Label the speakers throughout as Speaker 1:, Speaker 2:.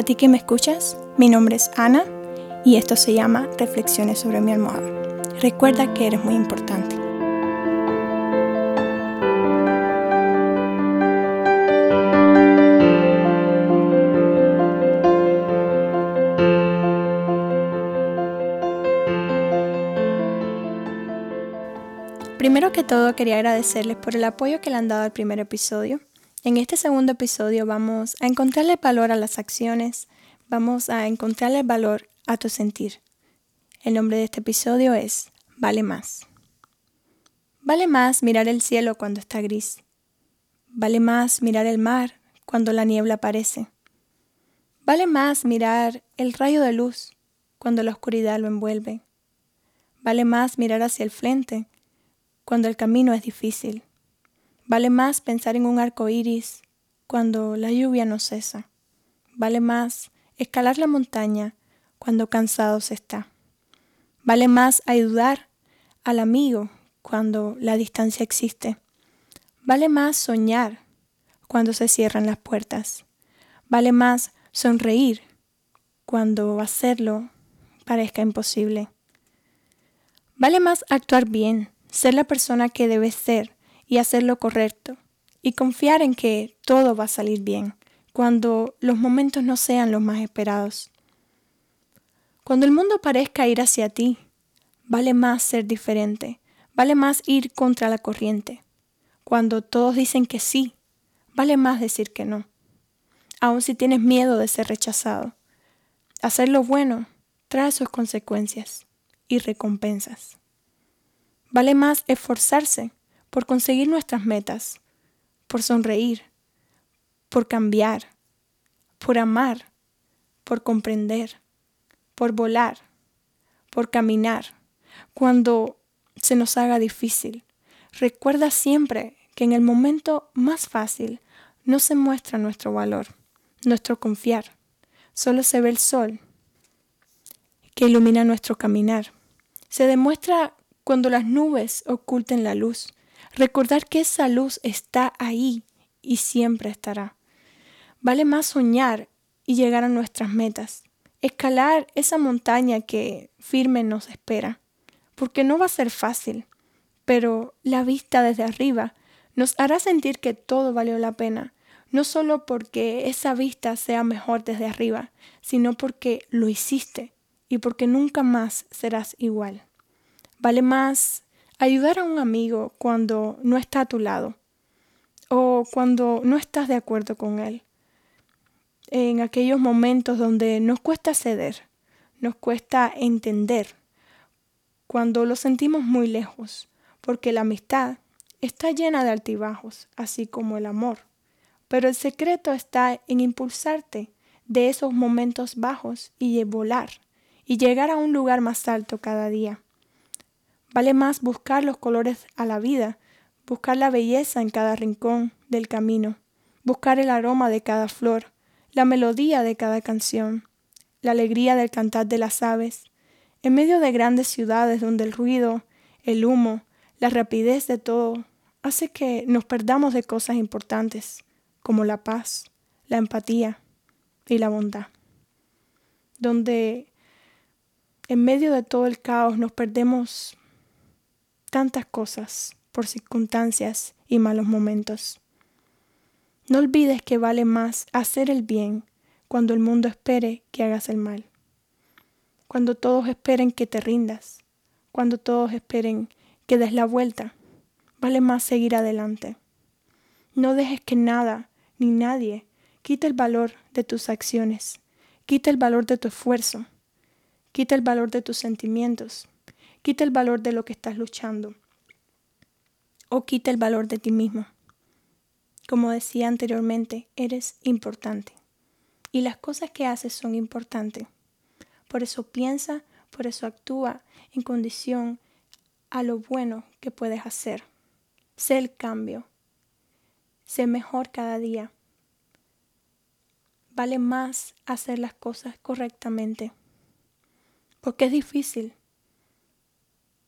Speaker 1: A ti que me escuchas, mi nombre es Ana y esto se llama Reflexiones sobre mi almohada. Recuerda que eres muy importante. Primero que todo quería agradecerles por el apoyo que le han dado al primer episodio. En este segundo episodio vamos a encontrarle valor a las acciones, vamos a encontrarle valor a tu sentir. El nombre de este episodio es Vale más. Vale más mirar el cielo cuando está gris. Vale más mirar el mar cuando la niebla aparece. Vale más mirar el rayo de luz cuando la oscuridad lo envuelve. Vale más mirar hacia el frente cuando el camino es difícil. Vale más pensar en un arco iris cuando la lluvia no cesa. Vale más escalar la montaña cuando cansado se está. Vale más ayudar al amigo cuando la distancia existe. Vale más soñar cuando se cierran las puertas. Vale más sonreír cuando hacerlo parezca imposible. Vale más actuar bien, ser la persona que debes ser y hacer lo correcto y confiar en que todo va a salir bien cuando los momentos no sean los más esperados. Cuando el mundo parezca ir hacia ti, vale más ser diferente, vale más ir contra la corriente. Cuando todos dicen que sí, vale más decir que no, aun si tienes miedo de ser rechazado. Hacer lo bueno trae sus consecuencias y recompensas. Vale más esforzarse por conseguir nuestras metas, por sonreír, por cambiar, por amar, por comprender, por volar, por caminar, cuando se nos haga difícil. Recuerda siempre que en el momento más fácil no se muestra nuestro valor, nuestro confiar, solo se ve el sol que ilumina nuestro caminar. Se demuestra cuando las nubes oculten la luz, Recordar que esa luz está ahí y siempre estará. Vale más soñar y llegar a nuestras metas, escalar esa montaña que firme nos espera, porque no va a ser fácil, pero la vista desde arriba nos hará sentir que todo valió la pena, no solo porque esa vista sea mejor desde arriba, sino porque lo hiciste y porque nunca más serás igual. Vale más Ayudar a un amigo cuando no está a tu lado o cuando no estás de acuerdo con él. En aquellos momentos donde nos cuesta ceder, nos cuesta entender, cuando lo sentimos muy lejos, porque la amistad está llena de altibajos, así como el amor. Pero el secreto está en impulsarte de esos momentos bajos y volar y llegar a un lugar más alto cada día. Vale más buscar los colores a la vida, buscar la belleza en cada rincón del camino, buscar el aroma de cada flor, la melodía de cada canción, la alegría del cantar de las aves, en medio de grandes ciudades donde el ruido, el humo, la rapidez de todo hace que nos perdamos de cosas importantes, como la paz, la empatía y la bondad. Donde en medio de todo el caos nos perdemos tantas cosas por circunstancias y malos momentos. No olvides que vale más hacer el bien cuando el mundo espere que hagas el mal, cuando todos esperen que te rindas, cuando todos esperen que des la vuelta, vale más seguir adelante. No dejes que nada ni nadie quite el valor de tus acciones, quite el valor de tu esfuerzo, quite el valor de tus sentimientos, quita el valor de lo que estás luchando o quita el valor de ti mismo. Como decía anteriormente, eres importante y las cosas que haces son importantes. Por eso piensa, por eso actúa en condición a lo bueno que puedes hacer. Sé el cambio. Sé mejor cada día. Vale más hacer las cosas correctamente. Porque es difícil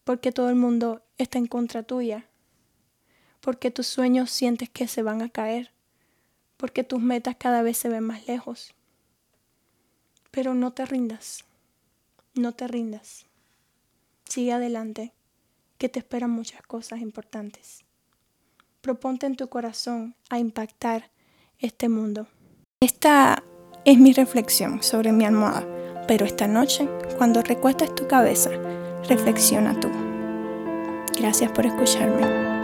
Speaker 1: porque todo el mundo está en contra tuya, porque tus sueños sientes que se van a caer, porque tus metas cada vez se ven más lejos. Pero no te rindas, no te rindas. Sigue adelante, que te esperan muchas cosas importantes. Proponte en tu corazón a impactar este mundo. Esta es mi reflexión sobre mi almohada, pero esta noche, cuando recuestes tu cabeza, reflexiona tú. Gracias por escucharme.